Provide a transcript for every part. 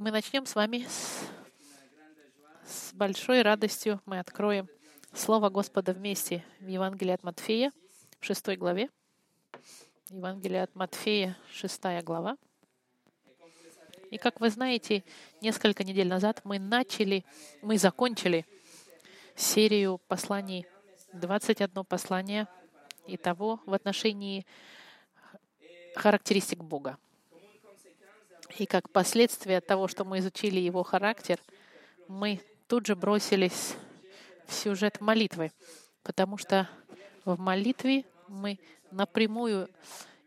Мы начнем с вами с, с большой радостью. Мы откроем Слово Господа вместе в Евангелии от Матфея, в шестой главе. Евангелие от Матфея, шестая глава. И как вы знаете, несколько недель назад мы начали, мы закончили серию посланий, 21 послание, и того в отношении характеристик Бога. И как последствие того, что мы изучили его характер, мы тут же бросились в сюжет молитвы, потому что в молитве мы напрямую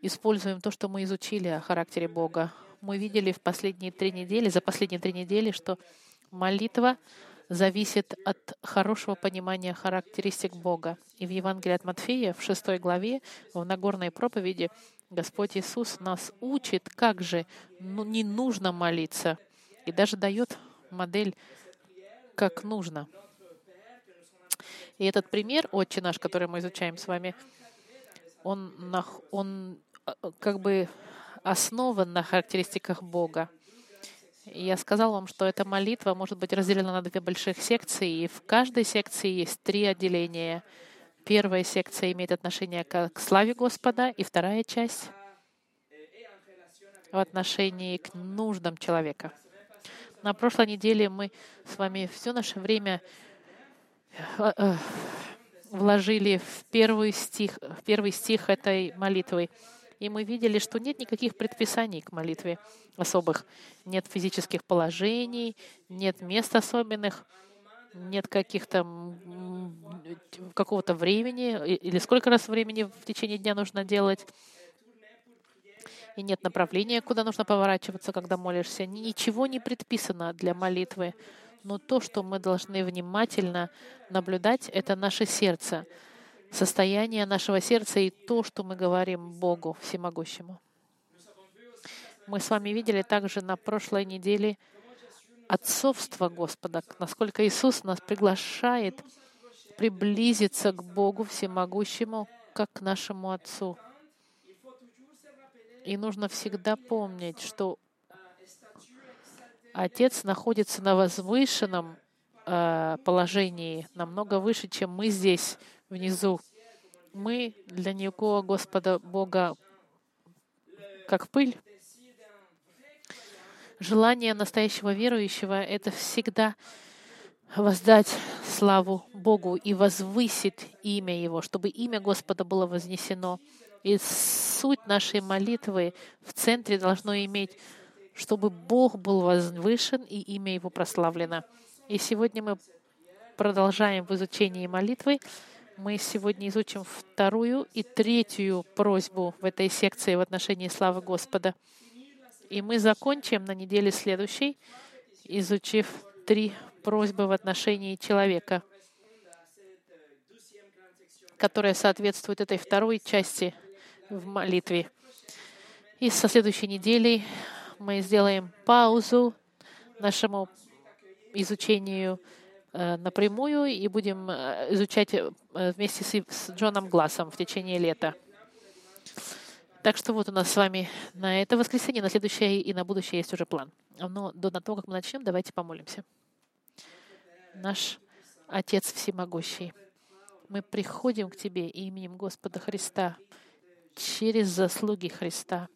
используем то, что мы изучили о характере Бога. Мы видели в последние три недели, за последние три недели, что молитва зависит от хорошего понимания характеристик Бога. И в Евангелии от Матфея, в шестой главе, в Нагорной проповеди, Господь Иисус нас учит, как же ну, не нужно молиться, и даже дает модель, как нужно. И этот пример, Отче наш, который мы изучаем с вами, он, он э, как бы основан на характеристиках Бога. Я сказал вам, что эта молитва может быть разделена на две больших секции, и в каждой секции есть три отделения — Первая секция имеет отношение к славе Господа, и вторая часть в отношении к нуждам человека. На прошлой неделе мы с вами все наше время э, э, вложили в первый стих, в первый стих этой молитвы. И мы видели, что нет никаких предписаний к молитве особых. Нет физических положений, нет мест особенных нет каких-то какого-то времени или сколько раз времени в течение дня нужно делать, и нет направления, куда нужно поворачиваться, когда молишься. Ничего не предписано для молитвы. Но то, что мы должны внимательно наблюдать, это наше сердце, состояние нашего сердца и то, что мы говорим Богу Всемогущему. Мы с вами видели также на прошлой неделе, отцовство Господа, насколько Иисус нас приглашает приблизиться к Богу Всемогущему, как к нашему Отцу. И нужно всегда помнить, что Отец находится на возвышенном э, положении, намного выше, чем мы здесь, внизу. Мы для Него, Господа Бога, как пыль. Желание настоящего верующего — это всегда воздать славу Богу и возвысить имя Его, чтобы имя Господа было вознесено. И суть нашей молитвы в центре должно иметь, чтобы Бог был возвышен и имя Его прославлено. И сегодня мы продолжаем в изучении молитвы. Мы сегодня изучим вторую и третью просьбу в этой секции в отношении славы Господа. И мы закончим на неделе следующей, изучив три просьбы в отношении человека, которая соответствует этой второй части в молитве. И со следующей недели мы сделаем паузу нашему изучению э, напрямую и будем э, изучать э, вместе с Джоном Глассом в течение лета. Так что вот у нас с вами на это воскресенье, на следующее и на будущее есть уже план. Но до того, как мы начнем, давайте помолимся. Наш Отец Всемогущий, мы приходим к Тебе именем Господа Христа через заслуги Христа,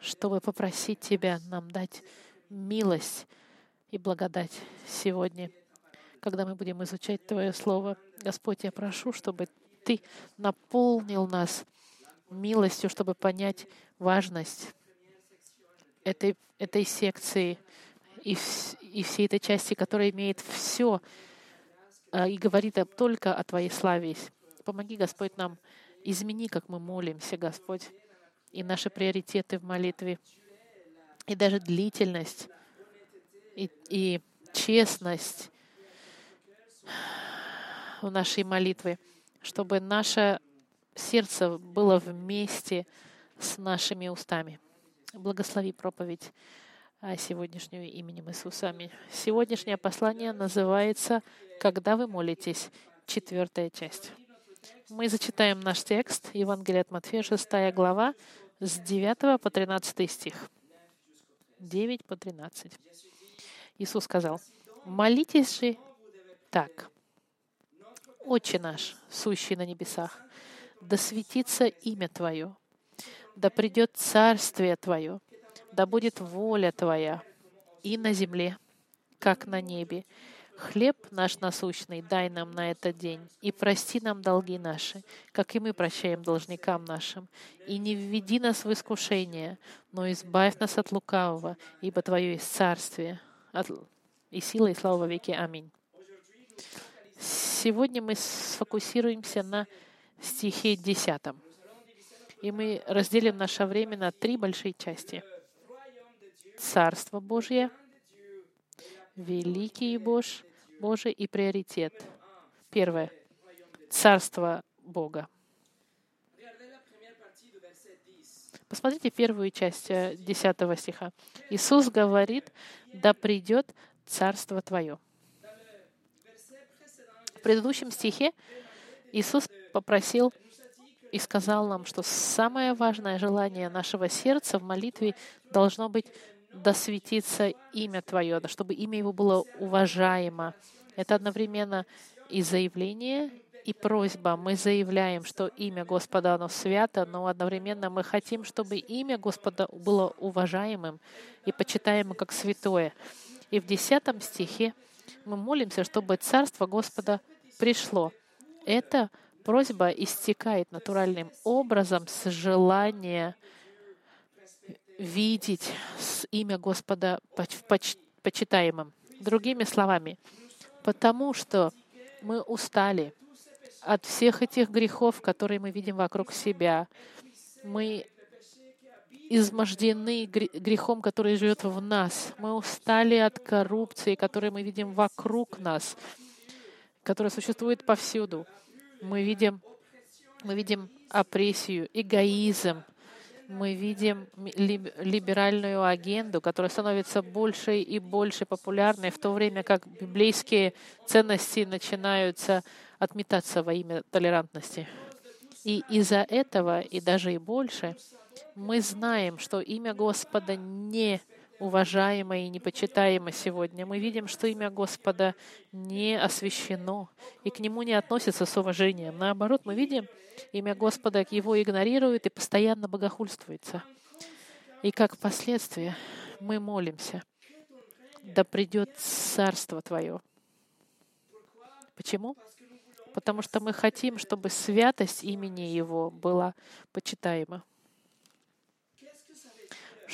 чтобы попросить Тебя нам дать милость и благодать сегодня, когда мы будем изучать Твое Слово. Господь, я прошу, чтобы Ты наполнил нас милостью, чтобы понять важность этой, этой секции и, и всей этой части, которая имеет все а, и говорит только о Твоей славе. Помоги, Господь, нам измени, как мы молимся, Господь, и наши приоритеты в молитве, и даже длительность, и, и честность в нашей молитве, чтобы наше сердце было вместе с нашими устами. Благослови проповедь сегодняшнюю именем Иисуса. Аминь. Сегодняшнее послание называется «Когда вы молитесь?» Четвертая часть. Мы зачитаем наш текст, Евангелие от Матфея, 6 глава, с 9 по 13 стих. 9 по 13. Иисус сказал, молитесь же так. Отче наш, сущий на небесах, да светится имя Твое, да придет царствие Твое, да будет воля Твоя и на земле, как на небе. Хлеб наш насущный дай нам на этот день, и прости нам долги наши, как и мы прощаем должникам нашим. И не введи нас в искушение, но избавь нас от лукавого, ибо Твое есть царствие, и сила, и слава во веки. Аминь. Сегодня мы сфокусируемся на стихе 10. И мы разделим наше время на три большие части. Царство Божье, великий Бож, Божий и приоритет. Первое. Царство Бога. Посмотрите первую часть 10 э, стиха. Иисус говорит, да придет Царство Твое предыдущем стихе Иисус попросил и сказал нам, что самое важное желание нашего сердца в молитве должно быть досветиться имя Твое, чтобы имя Его было уважаемо. Это одновременно и заявление, и просьба. Мы заявляем, что имя Господа, оно свято, но одновременно мы хотим, чтобы имя Господа было уважаемым и почитаемым как святое. И в десятом стихе мы молимся, чтобы Царство Господа пришло. Эта просьба истекает натуральным образом с желания видеть имя Господа почитаемым. Другими словами, потому что мы устали от всех этих грехов, которые мы видим вокруг себя. Мы измождены грехом, который живет в нас. Мы устали от коррупции, которую мы видим вокруг нас которая существует повсюду. Мы видим, мы видим опрессию, эгоизм, мы видим либеральную агенду, которая становится больше и больше популярной, в то время как библейские ценности начинаются отметаться во имя толерантности. И из-за этого, и даже и больше, мы знаем, что имя Господа не уважаемо и непочитаемо сегодня. Мы видим, что имя Господа не освящено и к Нему не относится с уважением. Наоборот, мы видим, имя Господа Его игнорирует и постоянно богохульствуется. И как последствие мы молимся, да придет Царство Твое. Почему? Потому что мы хотим, чтобы святость имени Его была почитаема.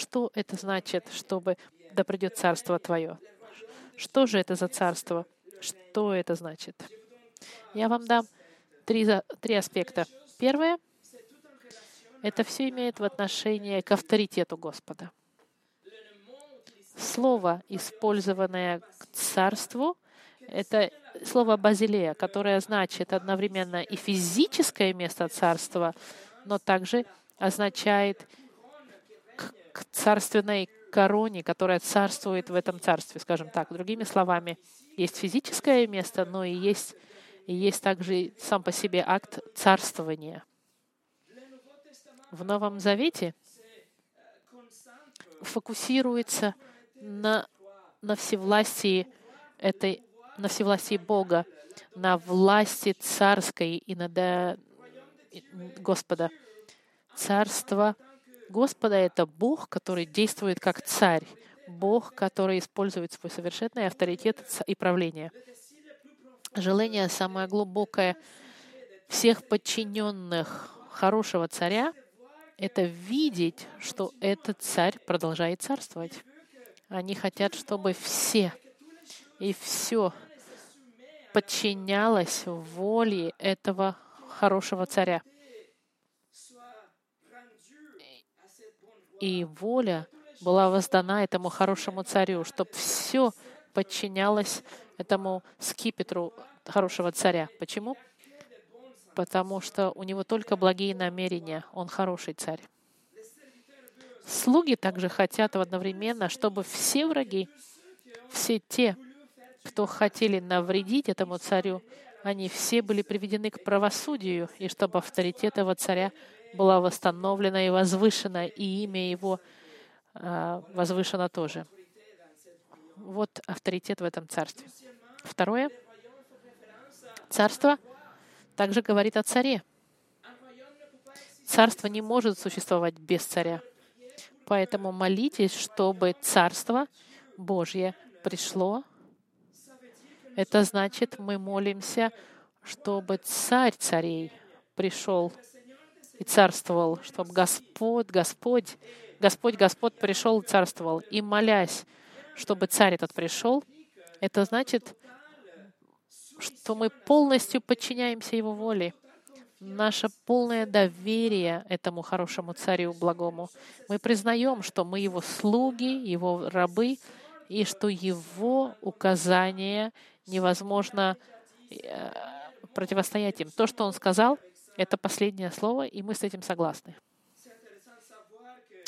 Что это значит, чтобы да придет царство Твое? Что же это за царство? Что это значит? Я вам дам три, три аспекта. Первое — это все имеет в отношении к авторитету Господа. Слово, использованное к царству, это слово «базилея», которое значит одновременно и физическое место царства, но также означает к царственной короне, которая царствует в этом царстве, скажем так. Другими словами, есть физическое место, но и есть, и есть также сам по себе акт царствования. В Новом Завете фокусируется на, на всевластии этой, на всевластии Бога, на власти царской и над Господа. Царство — Господа — это Бог, который действует как царь, Бог, который использует свой совершенный авторитет и правление. Желание самое глубокое всех подчиненных хорошего царя — это видеть, что этот царь продолжает царствовать. Они хотят, чтобы все и все подчинялось воле этого хорошего царя. И воля была воздана этому хорошему царю, чтобы все подчинялось этому скипетру хорошего царя. Почему? Потому что у него только благие намерения, он хороший царь. Слуги также хотят одновременно, чтобы все враги, все те, кто хотели навредить этому царю, они все были приведены к правосудию, и чтобы авторитет этого царя была восстановлена и возвышена, и имя Его а, возвышено тоже. Вот авторитет в этом царстве. Второе. Царство также говорит о царе. Царство не может существовать без царя. Поэтому молитесь, чтобы Царство Божье пришло. Это значит, мы молимся, чтобы Царь царей пришел и царствовал, чтобы Господь, Господь, Господь, Господь пришел и царствовал. И молясь, чтобы Царь этот пришел, это значит, что мы полностью подчиняемся Его воле. Наше полное доверие этому хорошему царю благому. Мы признаем, что мы его слуги, его рабы, и что его указания невозможно э, противостоять им. То, что он сказал, это последнее слово, и мы с этим согласны.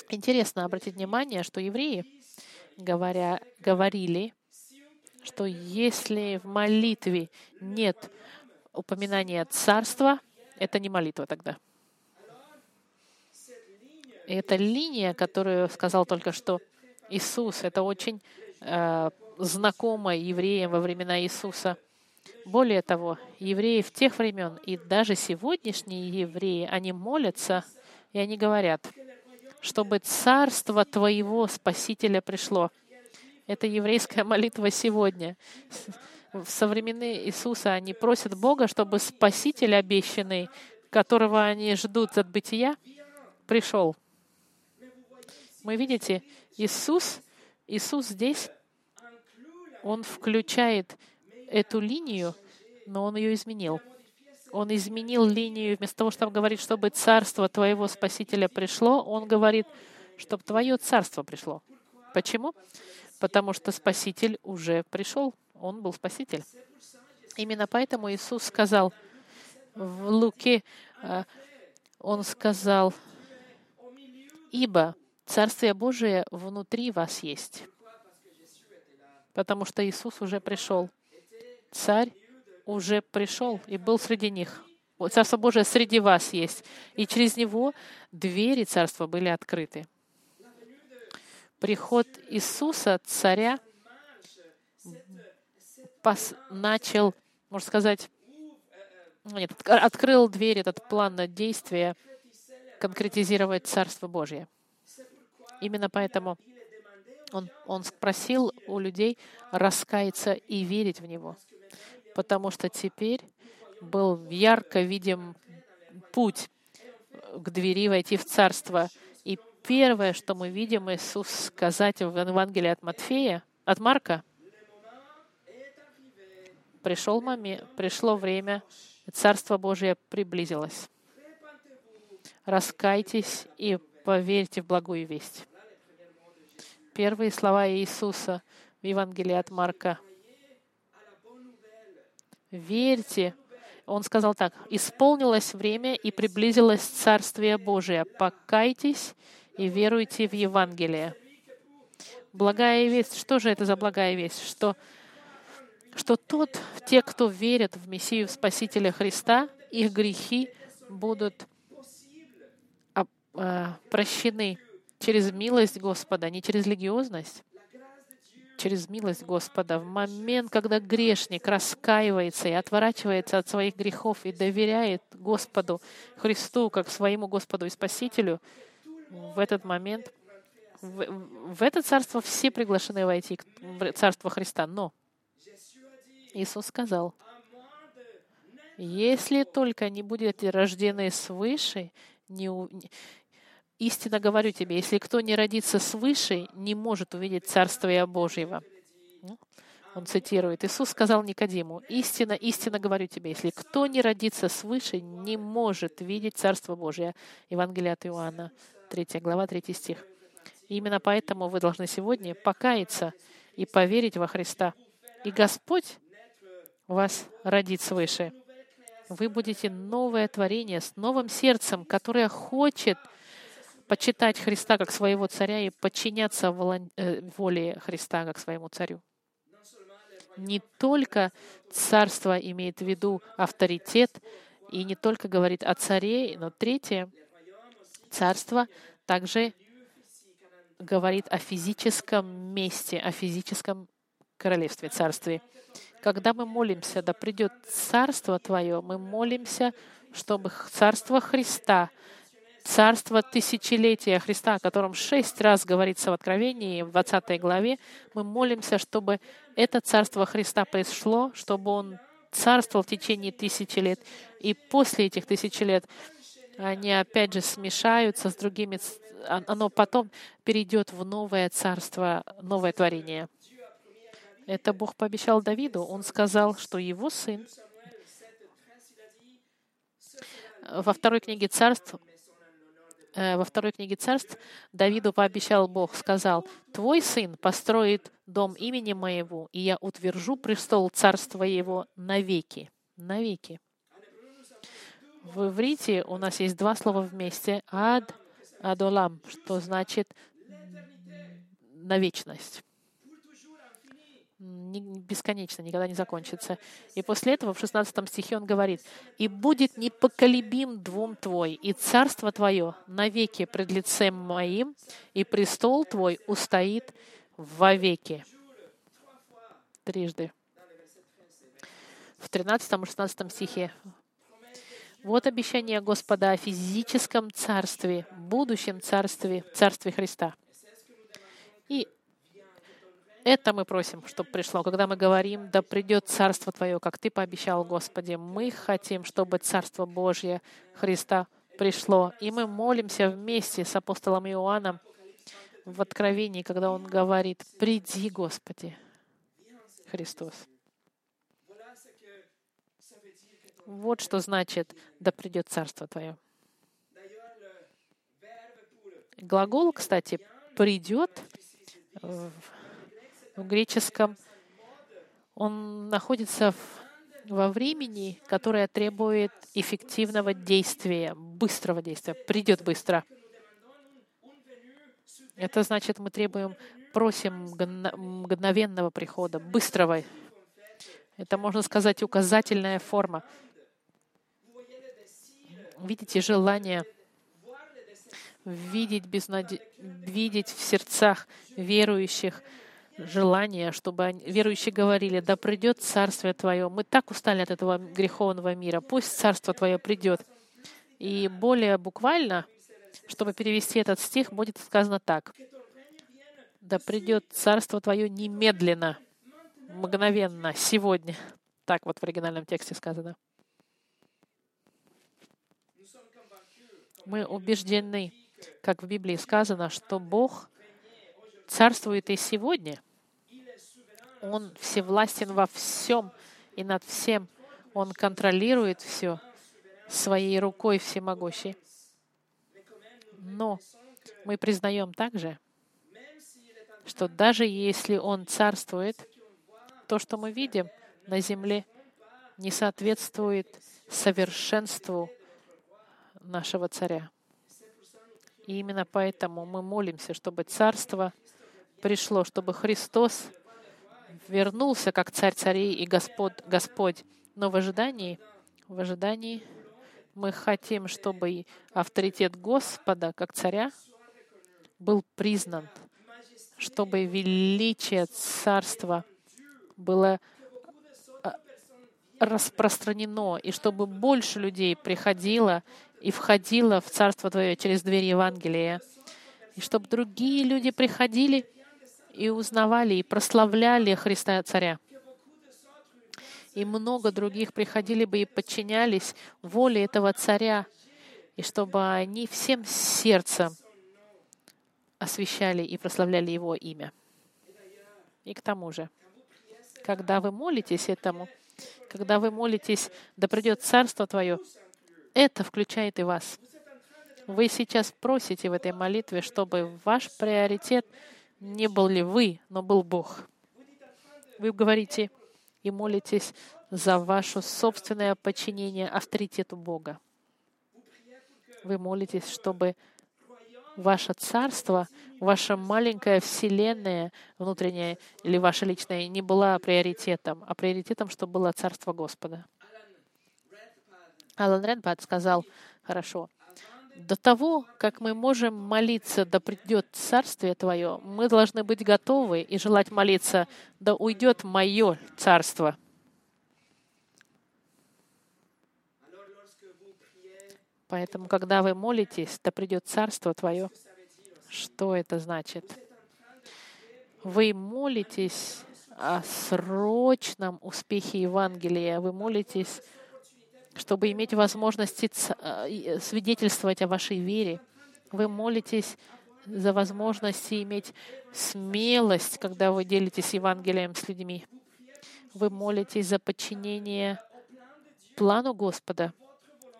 Интересно обратить внимание, что евреи говоря, говорили, что если в молитве нет упоминания царства, это не молитва тогда. И эта линия, которую сказал только что Иисус, это очень э, знакомо евреям во времена Иисуса. Более того, евреи в тех времен и даже сегодняшние евреи, они молятся и они говорят, чтобы царство Твоего Спасителя пришло. Это еврейская молитва сегодня. В современные Иисуса они просят Бога, чтобы Спаситель обещанный, которого они ждут от бытия, пришел. Мы видите, Иисус, Иисус здесь, Он включает эту линию, но Он ее изменил. Он изменил линию, вместо того, чтобы говорить, чтобы царство твоего Спасителя пришло, Он говорит, чтобы твое царство пришло. Почему? потому что Спаситель уже пришел, Он был Спаситель. Именно поэтому Иисус сказал в Луке, э, Он сказал, «Ибо Царствие Божие внутри вас есть». Потому что Иисус уже пришел. Царь уже пришел и был среди них. Царство Божие среди вас есть. И через него двери Царства были открыты приход Иисуса, царя, пос, начал, можно сказать, нет, открыл дверь, этот план на действие, конкретизировать Царство Божье. Именно поэтому он, он спросил у людей раскаяться и верить в Него, потому что теперь был ярко видим путь к двери войти в Царство первое, что мы видим Иисус сказать в Евангелии от Матфея, от Марка, пришел момент, пришло время, Царство Божие приблизилось. Раскайтесь и поверьте в благую весть. Первые слова Иисуса в Евангелии от Марка. Верьте. Он сказал так, «Исполнилось время и приблизилось Царствие Божие. Покайтесь и веруйте в Евангелие. Благая весть, что же это за благая весть? Что, что тот, те, кто верят в Мессию, в Спасителя Христа, их грехи будут а, прощены через милость Господа, не через религиозность, через милость Господа. В момент, когда грешник раскаивается и отворачивается от своих грехов и доверяет Господу Христу как своему Господу и Спасителю, в этот момент, в, в это царство все приглашены войти, в царство Христа. Но Иисус сказал, если только не будете рождены свыше, не, истинно говорю тебе, если кто не родится свыше, не может увидеть Царствие Божьего. Ну, он цитирует. Иисус сказал Никодиму, «Истинно, истинно говорю тебе, если кто не родится свыше, не может видеть Царство Божие». Евангелие от Иоанна, 3 глава, 3 стих. И именно поэтому вы должны сегодня покаяться и поверить во Христа. И Господь вас родит свыше. Вы будете новое творение с новым сердцем, которое хочет почитать Христа как своего царя и подчиняться э, воле Христа как своему царю. Не только царство имеет в виду авторитет и не только говорит о царе, но третье — Царство также говорит о физическом месте, о физическом королевстве, царстве. Когда мы молимся, да придет Царство Твое, мы молимся, чтобы Царство Христа, Царство тысячелетия Христа, о котором шесть раз говорится в Откровении, в 20 главе, мы молимся, чтобы это Царство Христа пришло, чтобы Он царствовал в течение тысячи лет. И после этих тысячи лет они опять же смешаются с другими, оно потом перейдет в новое царство, новое творение. Это Бог пообещал Давиду. Он сказал, что его сын во второй книге царств во второй книге царств Давиду пообещал Бог, сказал, «Твой сын построит дом имени моего, и я утвержу престол царства его навеки». Навеки. В иврите у нас есть два слова вместе. Ад, адолам, что значит на вечность. Бесконечно, никогда не закончится. И после этого в 16 стихе он говорит, «И будет непоколебим двум твой, и царство твое навеки пред лицем моим, и престол твой устоит вовеки». Трижды. В 13 и 16 стихе вот обещание Господа о физическом царстве, будущем царстве, царстве Христа. И это мы просим, чтобы пришло. Когда мы говорим, да придет Царство Твое, как Ты пообещал, Господи, мы хотим, чтобы Царство Божье Христа пришло. И мы молимся вместе с апостолом Иоанном в Откровении, когда он говорит, «Приди, Господи, Христос». Вот что значит «да придет царство Твое». Глагол, кстати, «придет» в, в греческом, он находится в, во времени, которое требует эффективного действия, быстрого действия. Придет быстро. Это значит, мы требуем, просим мгновенного прихода, быстрого. Это, можно сказать, указательная форма видите желание видеть, безнаде... видеть в сердцах верующих желание, чтобы верующие говорили, да придет Царствие Твое. Мы так устали от этого греховного мира. Пусть Царство Твое придет. И более буквально, чтобы перевести этот стих, будет сказано так. Да придет Царство Твое немедленно, мгновенно, сегодня. Так вот в оригинальном тексте сказано. Мы убеждены, как в Библии сказано, что Бог царствует и сегодня. Он всевластен во всем и над всем. Он контролирует все своей рукой всемогущей. Но мы признаем также, что даже если Он царствует, то, что мы видим на земле, не соответствует совершенству нашего царя. И именно поэтому мы молимся, чтобы царство пришло, чтобы Христос вернулся как царь царей и Господь, Господь. Но в ожидании, в ожидании мы хотим, чтобы авторитет Господа как царя был признан, чтобы величие царства было а, распространено, и чтобы больше людей приходило и входила в Царство Твое через дверь Евангелия. И чтобы другие люди приходили и узнавали, и прославляли Христа Царя. И много других приходили бы и подчинялись воле этого Царя, и чтобы они всем сердцем освящали и прославляли Его имя. И к тому же, когда вы молитесь этому, когда вы молитесь, да придет Царство Твое, это включает и вас. Вы сейчас просите в этой молитве, чтобы ваш приоритет не был ли вы, но был Бог. Вы говорите и молитесь за ваше собственное подчинение авторитету Бога. Вы молитесь, чтобы ваше царство, ваша маленькая вселенная внутренняя или ваша личная не была приоритетом, а приоритетом, чтобы было царство Господа. Алан Ренпад сказал, хорошо, до того, как мы можем молиться, да придет Царствие Твое, мы должны быть готовы и желать молиться, да уйдет мое Царство. Поэтому, когда вы молитесь, да придет Царство Твое, что это значит? Вы молитесь о срочном успехе Евангелия. Вы молитесь, чтобы иметь возможность э, свидетельствовать о вашей вере. Вы молитесь за возможность иметь смелость, когда вы делитесь Евангелием с людьми. Вы молитесь за подчинение плану Господа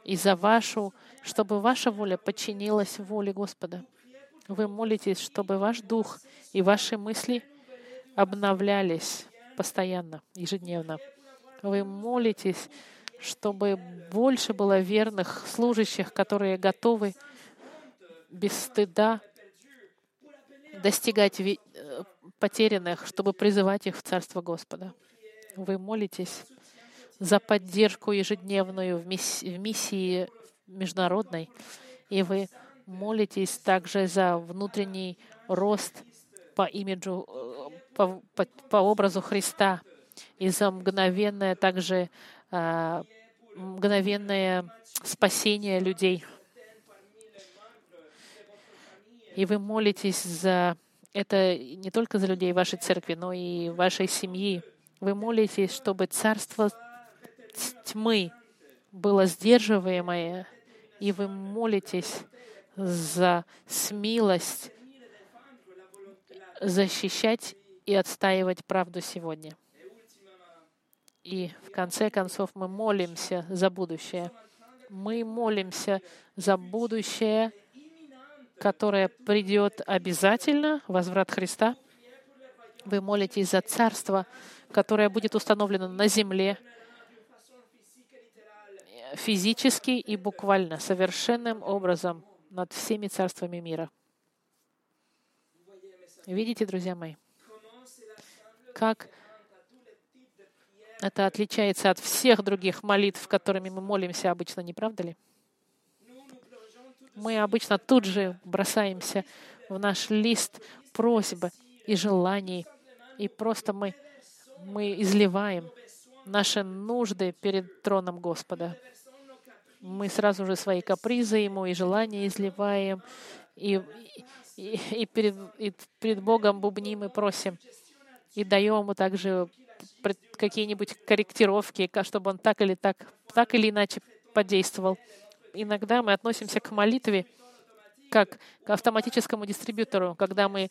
и за вашу, чтобы ваша воля подчинилась воле Господа. Вы молитесь, чтобы ваш дух и ваши мысли обновлялись постоянно, ежедневно. Вы молитесь, чтобы больше было верных служащих, которые готовы без стыда достигать э, потерянных, чтобы призывать их в Царство Господа. Вы молитесь за поддержку ежедневную в миссии международной, и вы молитесь также за внутренний рост по имиджу, э, по, по, по образу Христа и за мгновенное также мгновенное спасение людей. И вы молитесь за это не только за людей вашей церкви, но и вашей семьи. Вы молитесь, чтобы царство тьмы было сдерживаемое, и вы молитесь за смелость защищать и отстаивать правду сегодня. И в конце концов мы молимся за будущее. Мы молимся за будущее, которое придет обязательно, возврат Христа. Вы молитесь за царство, которое будет установлено на земле физически и буквально, совершенным образом над всеми царствами мира. Видите, друзья мои, как это отличается от всех других молитв, которыми мы молимся обычно, не правда ли? Мы обычно тут же бросаемся в наш лист просьбы и желаний, и просто мы, мы изливаем наши нужды перед троном Господа. Мы сразу же свои капризы Ему и желания изливаем, и, и, и, перед, и перед Богом бубним и просим, и даем Ему также какие-нибудь корректировки, чтобы он так или так, так или иначе подействовал. Иногда мы относимся к молитве как к автоматическому дистрибьютору, когда мы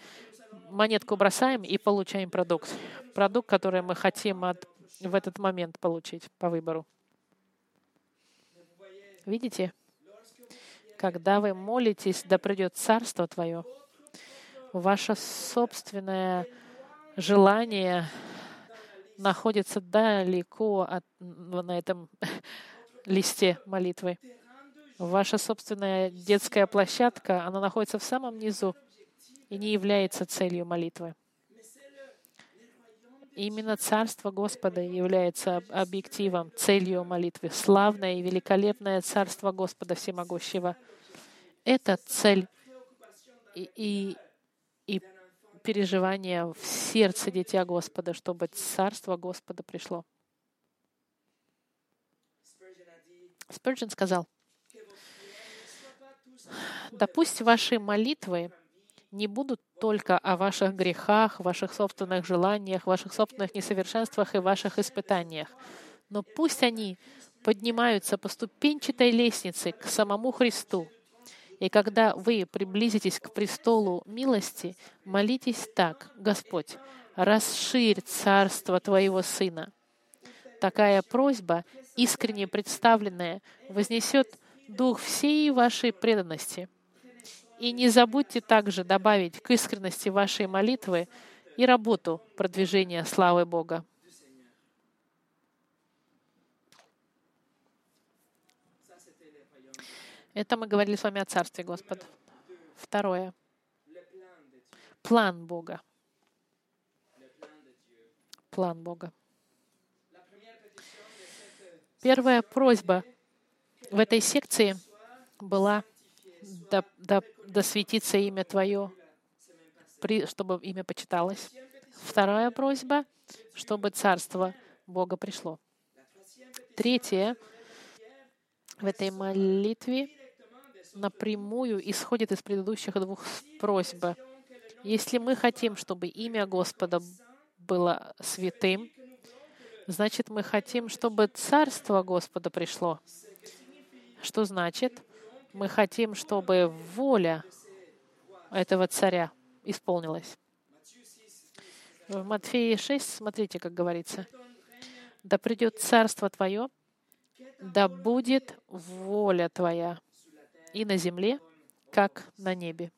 монетку бросаем и получаем продукт. Продукт, который мы хотим от, в этот момент получить по выбору. Видите? Когда вы молитесь, да придет Царство Твое, ваше собственное желание находится далеко от, на этом листе молитвы. Ваша собственная детская площадка, она находится в самом низу и не является целью молитвы. Именно Царство Господа является объективом, целью молитвы. Славное и великолепное Царство Господа Всемогущего. Это цель и, и, переживания в сердце Дитя Господа, чтобы Царство Господа пришло. Спurgeon сказал, «Да пусть ваши молитвы не будут только о ваших грехах, ваших собственных желаниях, ваших собственных несовершенствах и ваших испытаниях, но пусть они поднимаются по ступенчатой лестнице к самому Христу, и когда вы приблизитесь к престолу милости, молитесь так, Господь, расширь царство Твоего Сына. Такая просьба, искренне представленная, вознесет дух всей вашей преданности. И не забудьте также добавить к искренности вашей молитвы и работу продвижения славы Бога. Это мы говорили с вами о Царстве Господа. Второе. План Бога. План Бога. Первая просьба в этой секции была да, да, да светится имя Твое, при, чтобы имя почиталось. Вторая просьба, чтобы Царство Бога пришло. Третье, в этой молитве напрямую исходит из предыдущих двух просьб. Если мы хотим, чтобы имя Господа было святым, значит, мы хотим, чтобы Царство Господа пришло. Что значит? Мы хотим, чтобы воля этого царя исполнилась. В Матфея 6, смотрите, как говорится. «Да придет Царство Твое, да будет воля Твоя и на земле, как на небе».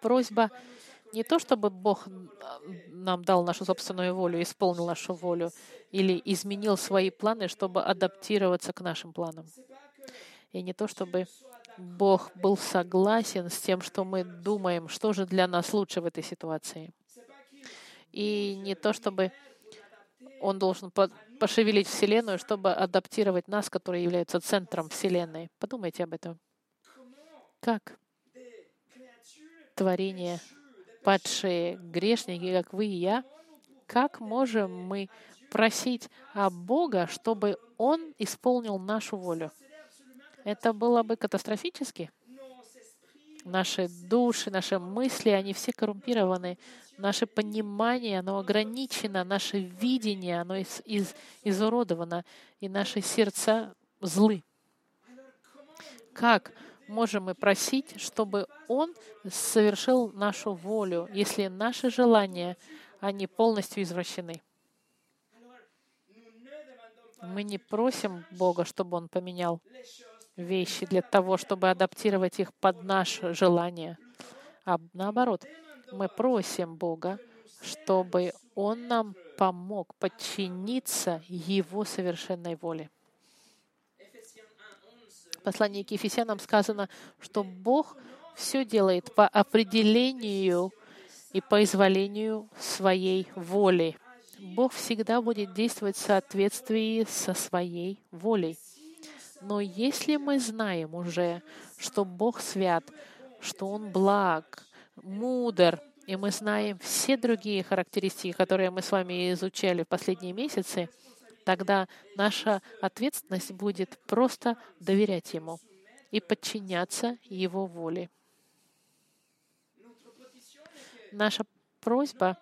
Просьба не то, чтобы Бог нам дал нашу собственную волю, исполнил нашу волю, или изменил свои планы, чтобы адаптироваться к нашим планам. И не то, чтобы Бог был согласен с тем, что мы думаем, что же для нас лучше в этой ситуации. И не то, чтобы Он должен пошевелить Вселенную, чтобы адаптировать нас, которые являются центром Вселенной. Подумайте об этом. Как творение падшие грешники, как вы и я, как можем мы просить о Бога, чтобы Он исполнил нашу волю? Это было бы катастрофически. Наши души, наши мысли, они все коррумпированы. Наше понимание, оно ограничено, наше видение, оно из, из, изуродовано, и наши сердца злы. Как можем мы просить, чтобы Он совершил нашу волю, если наши желания, они полностью извращены. Мы не просим Бога, чтобы Он поменял вещи для того, чтобы адаптировать их под наше желание. А наоборот, мы просим Бога, чтобы Он нам помог подчиниться Его совершенной воле послании к Ефесянам сказано, что Бог все делает по определению и по изволению своей воли. Бог всегда будет действовать в соответствии со своей волей. Но если мы знаем уже, что Бог свят, что Он благ, мудр, и мы знаем все другие характеристики, которые мы с вами изучали в последние месяцы, тогда наша ответственность будет просто доверять Ему и подчиняться Его воле. Наша просьба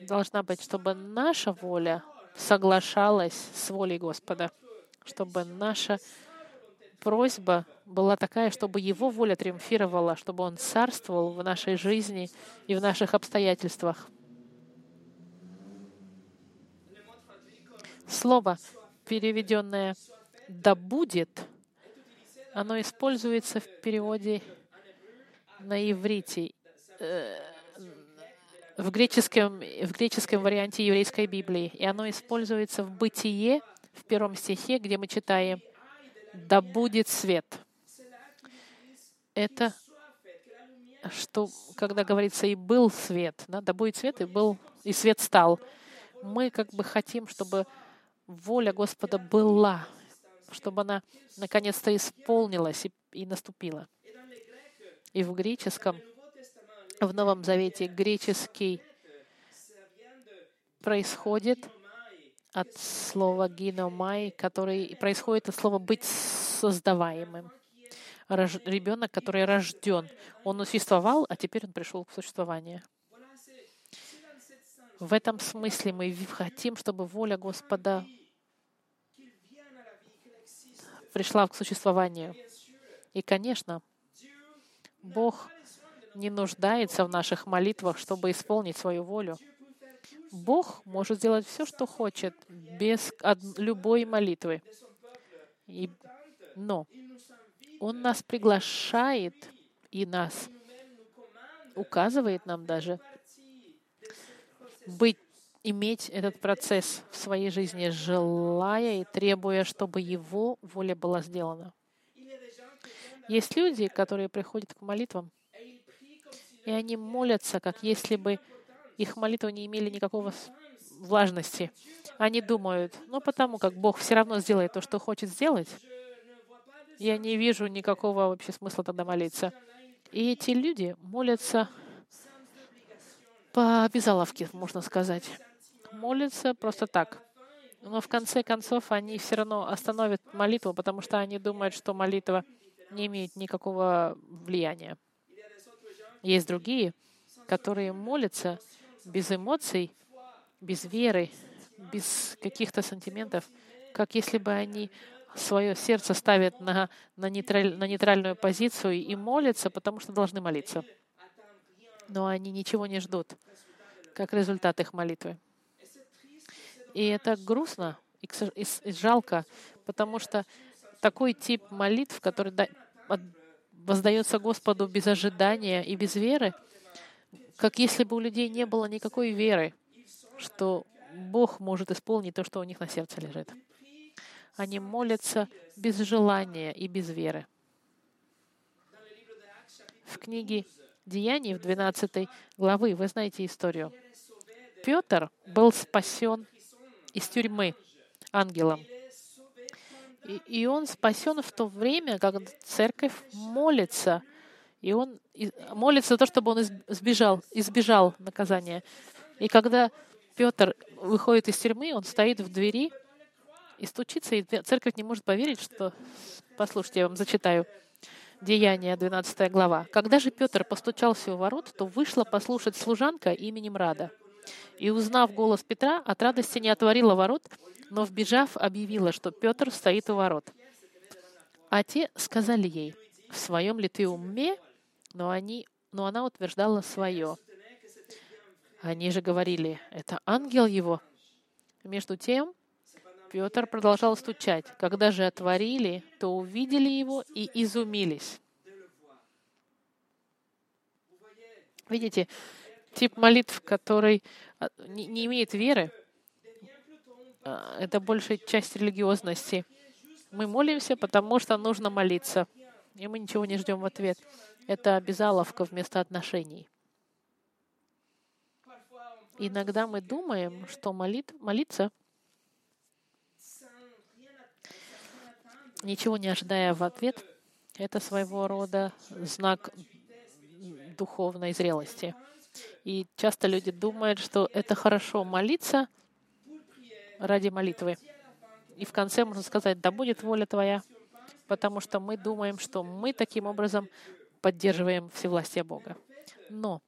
должна быть, чтобы наша воля соглашалась с волей Господа, чтобы наша просьба была такая, чтобы Его воля триумфировала, чтобы Он царствовал в нашей жизни и в наших обстоятельствах. Слово, переведенное «да будет», оно используется в переводе на иврите, э, в греческом, в греческом варианте еврейской Библии. И оно используется в «бытие» в первом стихе, где мы читаем «да будет свет». Это что, когда говорится «и был свет», да, «да будет свет», и, был, и свет стал. Мы как бы хотим, чтобы воля Господа была, чтобы она наконец-то исполнилась и, и наступила. И в греческом, в Новом Завете греческий происходит от слова гиномай, который происходит от слова быть создаваемым. Рож, ребенок, который рожден, он существовал, а теперь он пришел к существованию. В этом смысле мы хотим, чтобы воля Господа пришла к существованию. И, конечно, Бог не нуждается в наших молитвах, чтобы исполнить свою волю. Бог может сделать все, что хочет, без любой молитвы. И, но Он нас приглашает и нас указывает нам даже быть, иметь этот процесс в своей жизни, желая и требуя, чтобы Его воля была сделана. Есть люди, которые приходят к молитвам, и они молятся, как если бы их молитвы не имели никакого влажности. Они думают, ну потому как Бог все равно сделает то, что хочет сделать, я не вижу никакого вообще смысла тогда молиться. И эти люди молятся по безаловке, можно сказать. Молятся просто так. Но в конце концов они все равно остановят молитву, потому что они думают, что молитва не имеет никакого влияния. Есть другие, которые молятся без эмоций, без веры, без каких-то сантиментов, как если бы они свое сердце ставят на, на, нейтраль, на нейтральную позицию и молятся, потому что должны молиться. Но они ничего не ждут, как результат их молитвы. И это грустно и, и, и жалко, потому что такой тип молитв, который воздается Господу без ожидания и без веры, как если бы у людей не было никакой веры, что Бог может исполнить то, что у них на сердце лежит. Они молятся без желания и без веры. В книге Деяний, в 12 главы, вы знаете историю. Петр был спасен из тюрьмы ангелом. И, и он спасен в то время, когда церковь молится. И он молится за то, чтобы он избежал, избежал наказания. И когда Петр выходит из тюрьмы, он стоит в двери и стучится, и церковь не может поверить, что... Послушайте, я вам зачитаю. Деяния, 12 глава. «Когда же Петр постучался у ворот, то вышла послушать служанка именем Рада. И, узнав голос Петра, от радости не отворила ворот, но, вбежав, объявила, что Петр стоит у ворот. А те сказали ей, в своем ли ты уме? Но, они, но она утверждала свое. Они же говорили, это ангел его. Между тем, Петр продолжал стучать. Когда же отворили, то увидели его и изумились. Видите, тип молитв, который а, не имеет веры, а, это большая часть религиозности. Мы молимся, потому что нужно молиться, и мы ничего не ждем в ответ. Это обязаловка вместо отношений. Иногда мы думаем, что молит, молиться, ничего не ожидая в ответ, это своего рода знак духовной зрелости. И часто люди думают, что это хорошо молиться — ради молитвы. И в конце можно сказать, да будет воля Твоя, потому что мы думаем, что мы таким образом поддерживаем всевластие Бога. Но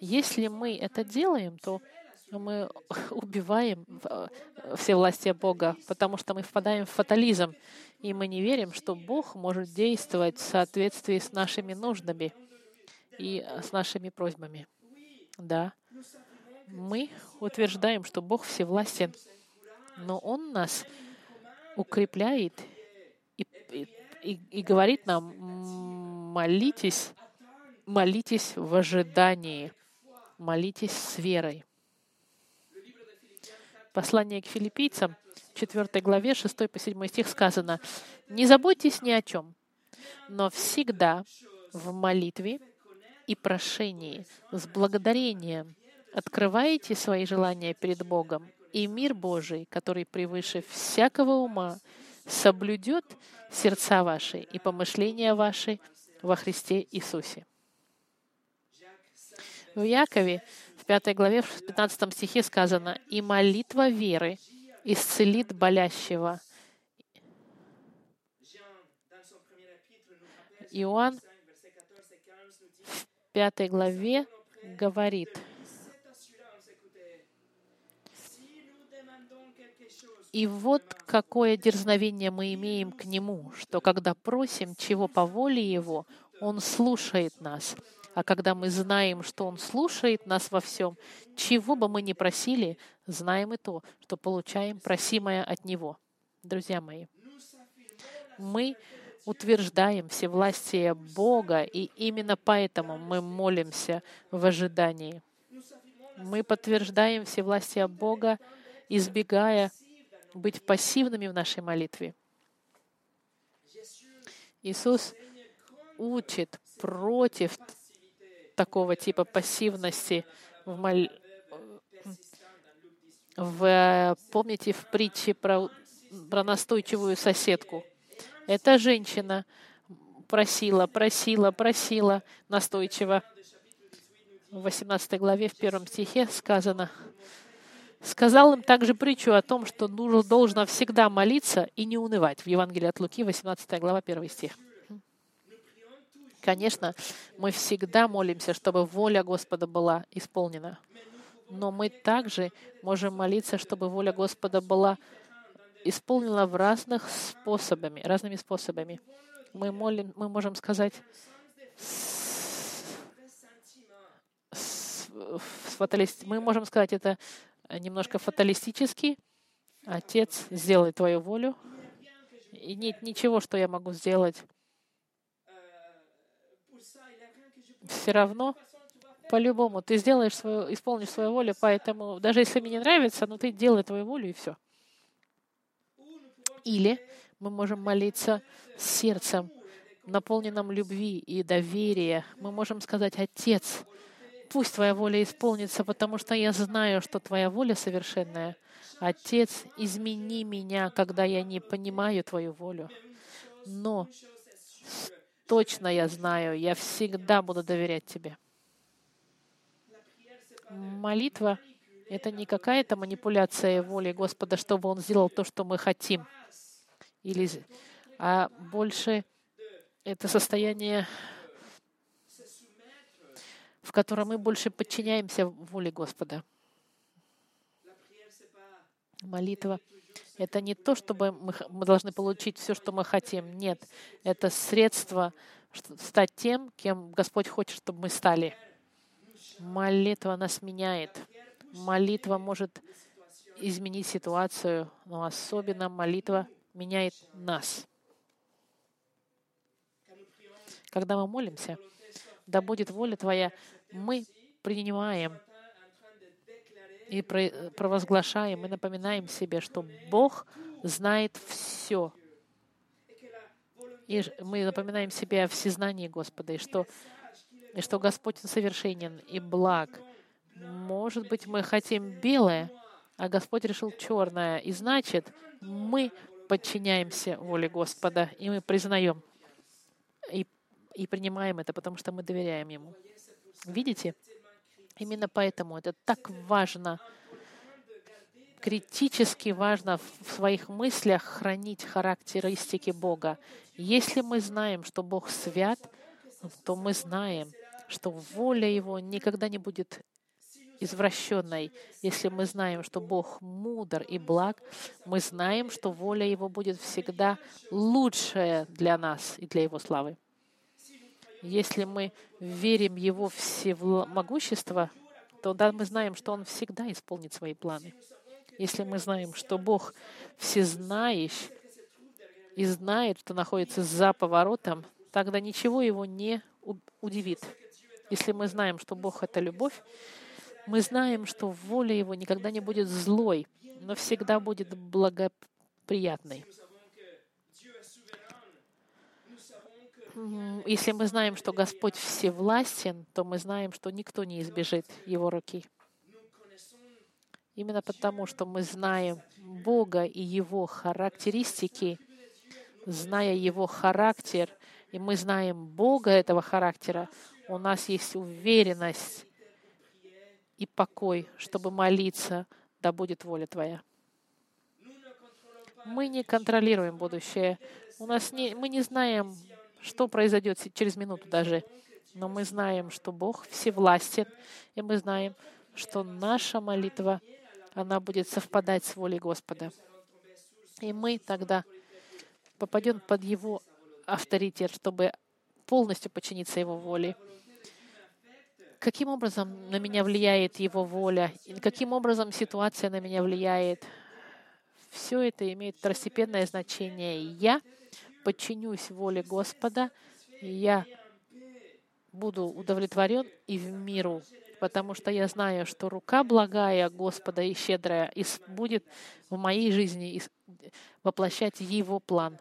если мы это делаем, то мы убиваем э, всевластие Бога, потому что мы впадаем в фатализм, и мы не верим, что Бог может действовать в соответствии с нашими нуждами и с нашими просьбами. Да, мы утверждаем, что Бог всевластен, но Он нас укрепляет и, и, и говорит нам, молитесь, молитесь в ожидании, молитесь с верой. Послание к филиппийцам, 4 главе, 6 по 7 стих сказано, «Не заботьтесь ни о чем, но всегда в молитве и прошении с благодарением открываете свои желания перед Богом, и мир Божий, который превыше всякого ума, соблюдет сердца ваши и помышления ваши во Христе Иисусе. В Якове, в 5 главе, в 15 стихе сказано, «И молитва веры исцелит болящего». Иоанн в 5 главе говорит, И вот какое дерзновение мы имеем к Нему, что когда просим чего по воле Его, Он слушает нас. А когда мы знаем, что Он слушает нас во всем, чего бы мы ни просили, знаем и то, что получаем просимое от Него. Друзья мои, мы утверждаем всевластие Бога, и именно поэтому мы молимся в ожидании. Мы подтверждаем всевластие Бога, избегая быть пассивными в нашей молитве. Иисус учит против такого типа пассивности в мол... в, помните в притче про, про настойчивую соседку? Эта женщина просила, просила, просила настойчиво. В 18 главе, в первом стихе сказано, сказал им также притчу о том, что нужно, должно всегда молиться и не унывать. В Евангелии от Луки, 18 глава, 1 стих. Конечно, мы всегда молимся, чтобы воля Господа была исполнена. Но мы также можем молиться, чтобы воля Господа была исполнена в разных способами, разными способами. Мы, молим, мы можем сказать с, с, фаталист, мы можем сказать это немножко фаталистически. Отец, сделай твою волю. И нет ничего, что я могу сделать все равно по-любому ты сделаешь свою, исполнишь свою волю, поэтому даже если мне не нравится, но ты делай твою волю и все. Или мы можем молиться сердцем, наполненным любви и доверия. Мы можем сказать, Отец, пусть Твоя воля исполнится, потому что я знаю, что Твоя воля совершенная. Отец, измени меня, когда я не понимаю Твою волю. Но точно я знаю, я всегда буду доверять Тебе. Молитва — это не какая-то манипуляция воли Господа, чтобы Он сделал то, что мы хотим, или, а больше это состояние, в котором мы больше подчиняемся воле Господа. Молитва — это не то, чтобы мы, должны получить все, что мы хотим. Нет, это средство стать тем, кем Господь хочет, чтобы мы стали. Молитва нас меняет. Молитва может изменить ситуацию, но особенно молитва меняет нас. Когда мы молимся, да будет воля Твоя, мы принимаем и провозглашаем, и напоминаем себе, что Бог знает все. И мы напоминаем себе о всезнании Господа, и что, и что Господь совершенен и благ. Может быть, мы хотим белое, а Господь решил черное. И значит, мы подчиняемся воле Господа, и мы признаем и, и принимаем это, потому что мы доверяем Ему. Видите? Именно поэтому это так важно, критически важно в своих мыслях хранить характеристики Бога. Если мы знаем, что Бог свят, то мы знаем, что воля Его никогда не будет извращенной. Если мы знаем, что Бог мудр и благ, мы знаем, что воля Его будет всегда лучшая для нас и для Его славы. Если мы верим Его всемогущество, то да, мы знаем, что Он всегда исполнит свои планы. Если мы знаем, что Бог всезнающий и знает, что находится за поворотом, тогда ничего Его не удивит. Если мы знаем, что Бог — это любовь, мы знаем, что воля Его никогда не будет злой, но всегда будет благоприятной. Если мы знаем, что Господь всевластен, то мы знаем, что никто не избежит Его руки. Именно потому, что мы знаем Бога и Его характеристики, зная Его характер, и мы знаем Бога этого характера, у нас есть уверенность и покой, чтобы молиться, да будет воля Твоя. Мы не контролируем будущее. У нас не, мы не знаем что произойдет через минуту даже. Но мы знаем, что Бог всевластен, и мы знаем, что наша молитва, она будет совпадать с волей Господа. И мы тогда попадем под Его авторитет, чтобы полностью подчиниться Его воле. Каким образом на меня влияет Его воля? И каким образом ситуация на меня влияет? Все это имеет второстепенное значение. Я подчинюсь воле Господа, я буду удовлетворен и в миру, потому что я знаю, что рука благая Господа и щедрая будет в моей жизни воплощать Его план.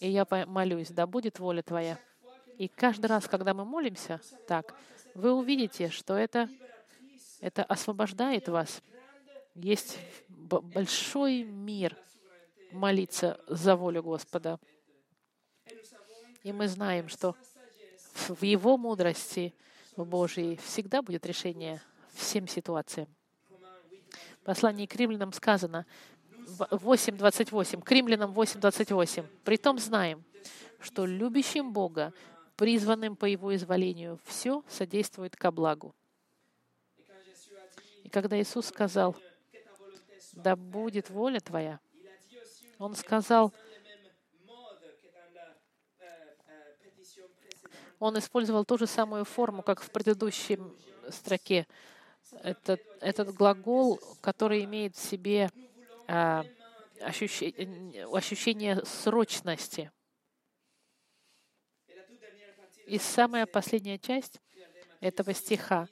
И я молюсь, да будет воля Твоя. И каждый раз, когда мы молимся так, вы увидите, что это, это освобождает вас. Есть большой мир молиться за волю Господа. И мы знаем, что в Его мудрости, в Божьей, всегда будет решение всем ситуациям. В послании к римлянам сказано 8.28, к римлянам 8.28. «Притом знаем, что любящим Бога, призванным по Его изволению, все содействует ко благу». И когда Иисус сказал, «Да будет воля Твоя», Он сказал, Он использовал ту же самую форму, как в предыдущей строке. Этот, этот глагол, который имеет в себе а, ощущение, ощущение срочности. И самая последняя часть этого стиха.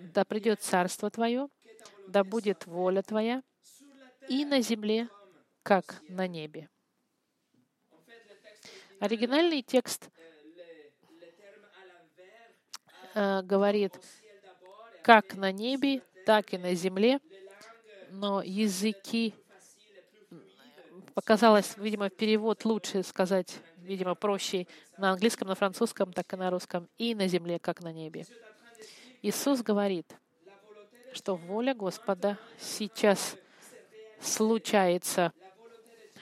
«Да придет царство Твое, да будет воля Твоя и на земле, как на небе». Оригинальный текст э, говорит, как на небе, так и на земле, но языки показалось, видимо, перевод лучше сказать, видимо, проще на английском, на французском, так и на русском, и на земле, как на небе. Иисус говорит, что воля Господа сейчас случается,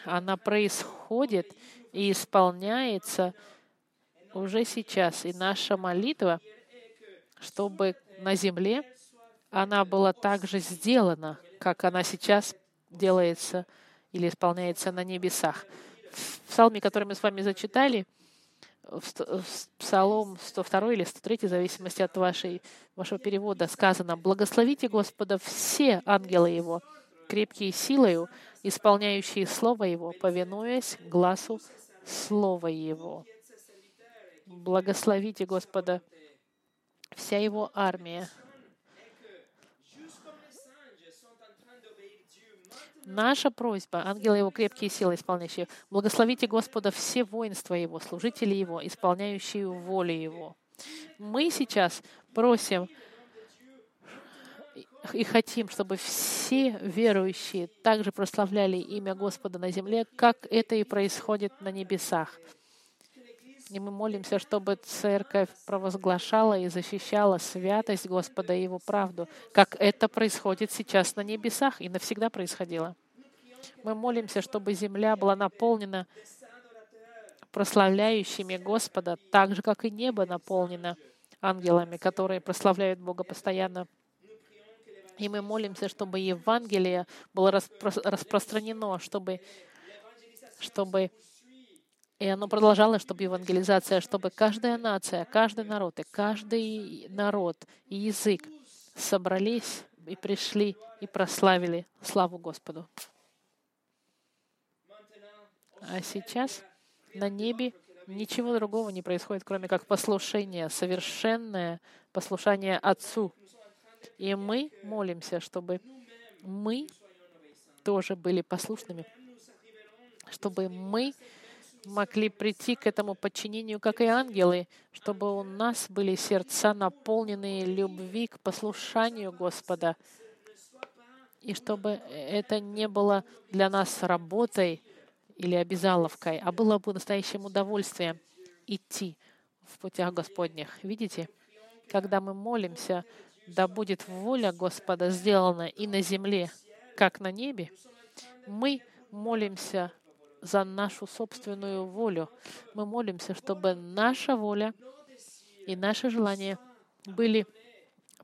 она происходит, и исполняется уже сейчас. И наша молитва, чтобы на земле она была также сделана, как она сейчас делается или исполняется на небесах. В псалме, который мы с вами зачитали, в Псалом 102 или 103, в зависимости от вашей, вашего перевода, сказано «Благословите Господа все ангелы Его, крепкие силою, исполняющие Слово Его, повинуясь глазу Слова Его. Благословите Господа, вся Его армия. Наша просьба, ангелы Его, крепкие силы, исполняющие, благословите Господа все воинства Его, служители Его, исполняющие волю Его. Мы сейчас просим и хотим, чтобы все верующие также прославляли имя Господа на земле, как это и происходит на небесах. И мы молимся, чтобы церковь провозглашала и защищала святость Господа и Его правду, как это происходит сейчас на небесах и навсегда происходило. Мы молимся, чтобы земля была наполнена прославляющими Господа, так же, как и небо наполнено ангелами, которые прославляют Бога постоянно. И мы молимся, чтобы Евангелие было распро- распространено, чтобы, чтобы и оно продолжало, чтобы евангелизация, чтобы каждая нация, каждый народ и каждый народ и язык собрались и пришли и прославили славу Господу. А сейчас на небе ничего другого не происходит, кроме как послушание, совершенное послушание Отцу, и мы молимся, чтобы мы тоже были послушными, чтобы мы могли прийти к этому подчинению, как и ангелы, чтобы у нас были сердца, наполненные любви к послушанию Господа, и чтобы это не было для нас работой или обязаловкой, а было бы настоящим удовольствием идти в путях Господних. Видите, когда мы молимся, да будет воля Господа сделана и на земле, как на небе, мы молимся за нашу собственную волю. Мы молимся, чтобы наша воля и наши желания были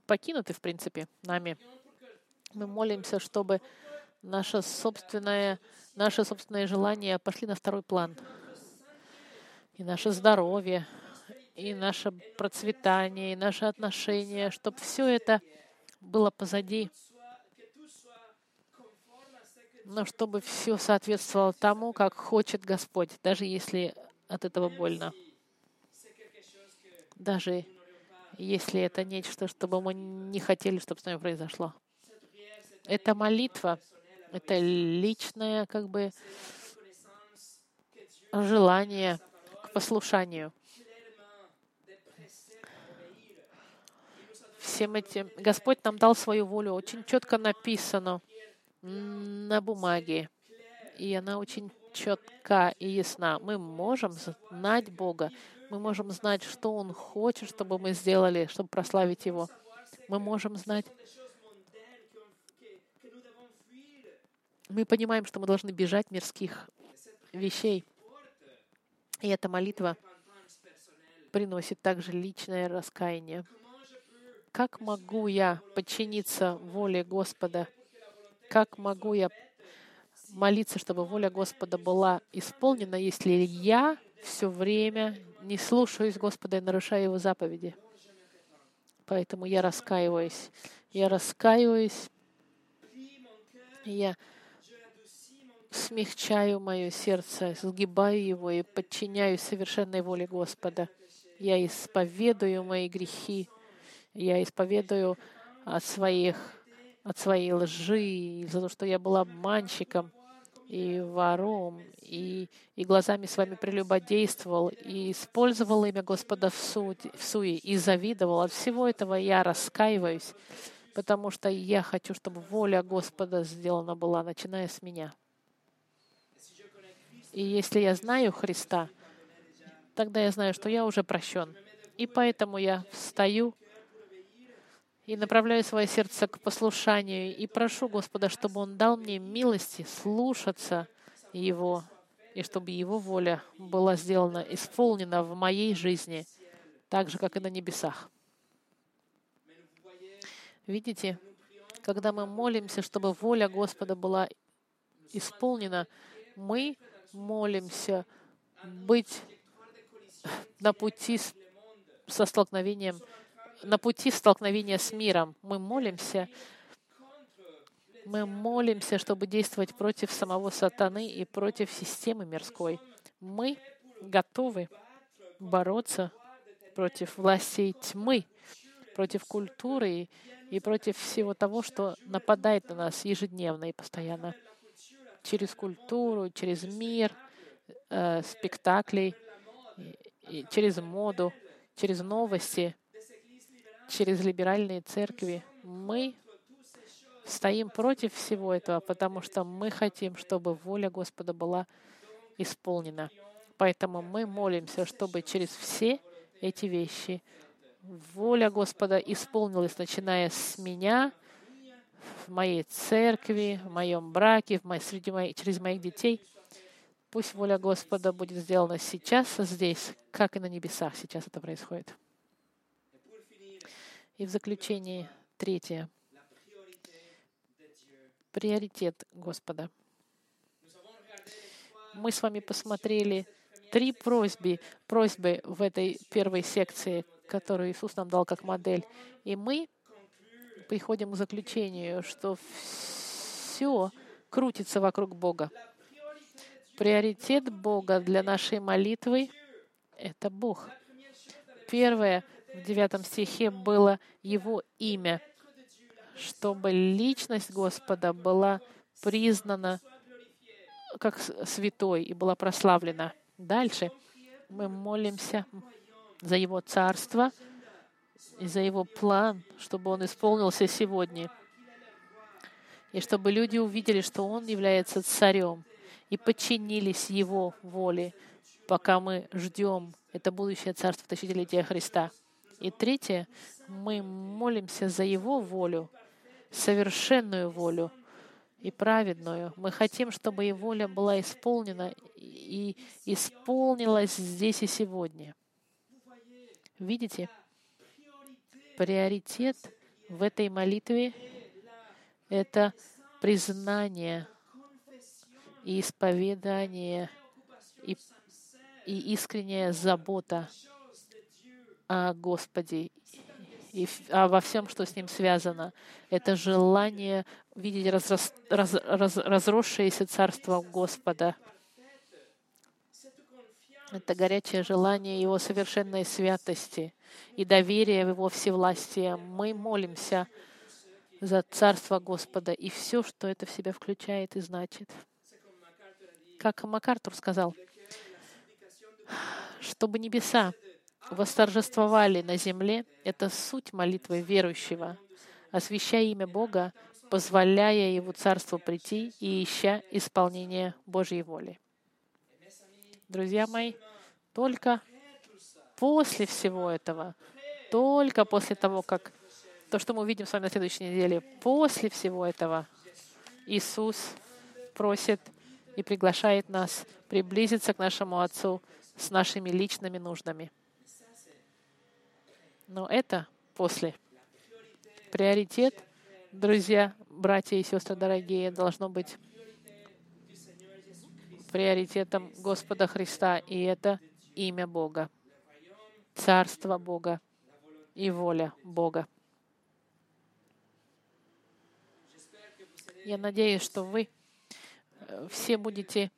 покинуты, в принципе, нами. Мы молимся, чтобы наше собственное, наше собственное желание пошли на второй план. И наше здоровье, и наше процветание, и наши отношения, чтобы все это было позади, но чтобы все соответствовало тому, как хочет Господь, даже если от этого больно. Даже если это нечто, чтобы мы не хотели, чтобы с нами произошло. Это молитва, это личное как бы желание к послушанию — всем этим. Господь нам дал свою волю, очень четко написано на бумаге. И она очень четка и ясна. Мы можем знать Бога, мы можем знать, что Он хочет, чтобы мы сделали, чтобы прославить Его. Мы можем знать, мы понимаем, что мы должны бежать мирских вещей. И эта молитва приносит также личное раскаяние. Как могу я подчиниться воле Господа? Как могу я молиться, чтобы воля Господа была исполнена, если я все время не слушаюсь Господа и нарушаю Его заповеди? Поэтому я раскаиваюсь. Я раскаиваюсь. Я смягчаю мое сердце, сгибаю его и подчиняюсь совершенной воле Господа. Я исповедую мои грехи, я исповедую от своих, от своей лжи, за то, что я был обманщиком и вором, и, и глазами с вами прелюбодействовал, и использовал имя Господа в, суд, в суе, и завидовал. От всего этого я раскаиваюсь, потому что я хочу, чтобы воля Господа сделана была, начиная с меня. И если я знаю Христа, тогда я знаю, что я уже прощен. И поэтому я встаю и направляю свое сердце к послушанию и прошу Господа, чтобы Он дал мне милости слушаться Его, и чтобы Его воля была сделана, исполнена в моей жизни, так же, как и на небесах. Видите, когда мы молимся, чтобы воля Господа была исполнена, мы молимся быть на пути со столкновением, на пути столкновения с миром. Мы молимся, мы молимся, чтобы действовать против самого сатаны и против системы мирской. Мы готовы бороться против властей тьмы, против культуры и против всего того, что нападает на нас ежедневно и постоянно через культуру, через мир, э, спектаклей, и через моду, через новости, через либеральные церкви. Мы стоим против всего этого, потому что мы хотим, чтобы воля Господа была исполнена. Поэтому мы молимся, чтобы через все эти вещи воля Господа исполнилась, начиная с меня, в моей церкви, в моем браке, в моей, среди моих, через моих детей. Пусть воля Господа будет сделана сейчас, здесь, как и на небесах сейчас это происходит. И в заключение третье. Приоритет Господа. Мы с вами посмотрели три просьбы, просьбы в этой первой секции, которую Иисус нам дал как модель. И мы приходим к заключению, что все крутится вокруг Бога. Приоритет Бога для нашей молитвы — это Бог. Первое в девятом стихе было Его имя, чтобы личность Господа была признана как святой и была прославлена. Дальше мы молимся за Его царство — и за Его план, чтобы Он исполнился сегодня. И чтобы люди увидели, что Он является царем, и подчинились Его воле, пока мы ждем это будущее царство тысячелетия Христа. И третье, мы молимся за Его волю, совершенную волю и праведную. Мы хотим, чтобы Его воля была исполнена и исполнилась здесь и сегодня. Видите? приоритет в этой молитве — это признание и исповедание и, и искренняя забота о Господе и а во всем, что с Ним связано. Это желание видеть разрос, раз, раз, разросшееся царство Господа. Это горячее желание Его совершенной святости — и доверие в Его всевластие. Мы молимся за Царство Господа и все, что это в себя включает и значит. Как МакАртур сказал, чтобы небеса восторжествовали на земле, это суть молитвы верующего, освящая имя Бога, позволяя Его Царству прийти и ища исполнение Божьей воли. Друзья мои, только после всего этого, только после того, как то, что мы увидим с вами на следующей неделе, после всего этого Иисус просит и приглашает нас приблизиться к нашему Отцу с нашими личными нуждами. Но это после. Приоритет, друзья, братья и сестры дорогие, должно быть приоритетом Господа Христа, и это имя Бога, Царство Бога и воля Бога. Я надеюсь, что вы э, все будете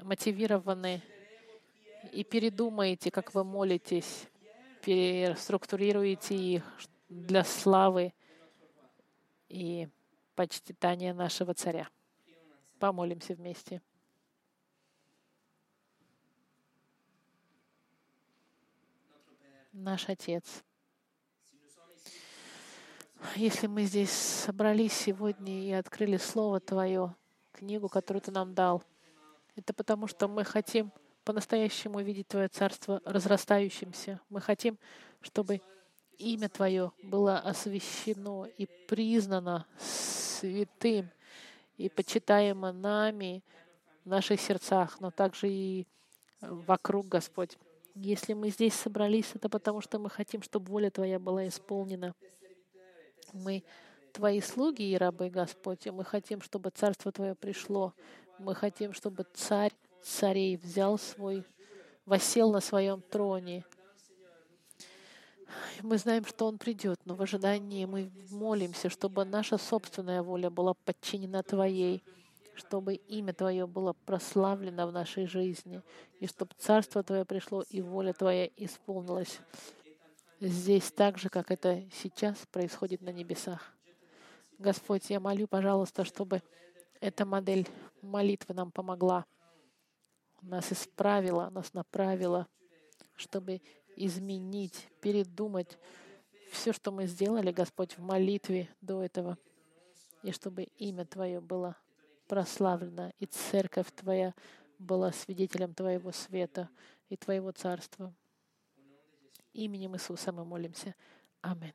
мотивированы и передумаете, как вы молитесь, переструктурируете их для славы и почитания нашего Царя. Помолимся вместе. Наш Отец, если мы здесь собрались сегодня и открыли Слово Твое, книгу, которую Ты нам дал, это потому, что мы хотим по-настоящему видеть Твое Царство разрастающимся. Мы хотим, чтобы имя Твое было освящено и признано святым и почитаемо нами в наших сердцах, но также и вокруг, Господь. Если мы здесь собрались, это потому, что мы хотим, чтобы воля Твоя была исполнена. Мы Твои слуги и рабы, Господь, и мы хотим, чтобы Царство Твое пришло. Мы хотим, чтобы Царь царей взял свой, восел на своем троне. Мы знаем, что Он придет, но в ожидании мы молимся, чтобы наша собственная воля была подчинена Твоей, чтобы имя Твое было прославлено в нашей жизни, и чтобы Царство Твое пришло, и воля Твоя исполнилась здесь так же, как это сейчас происходит на небесах. Господь, я молю, пожалуйста, чтобы эта модель молитвы нам помогла нас исправила, нас направила, чтобы изменить, передумать все, что мы сделали, Господь, в молитве до этого, и чтобы имя Твое было прославлено, и церковь Твоя была свидетелем Твоего света и Твоего царства. Именем Иисуса мы молимся. Аминь.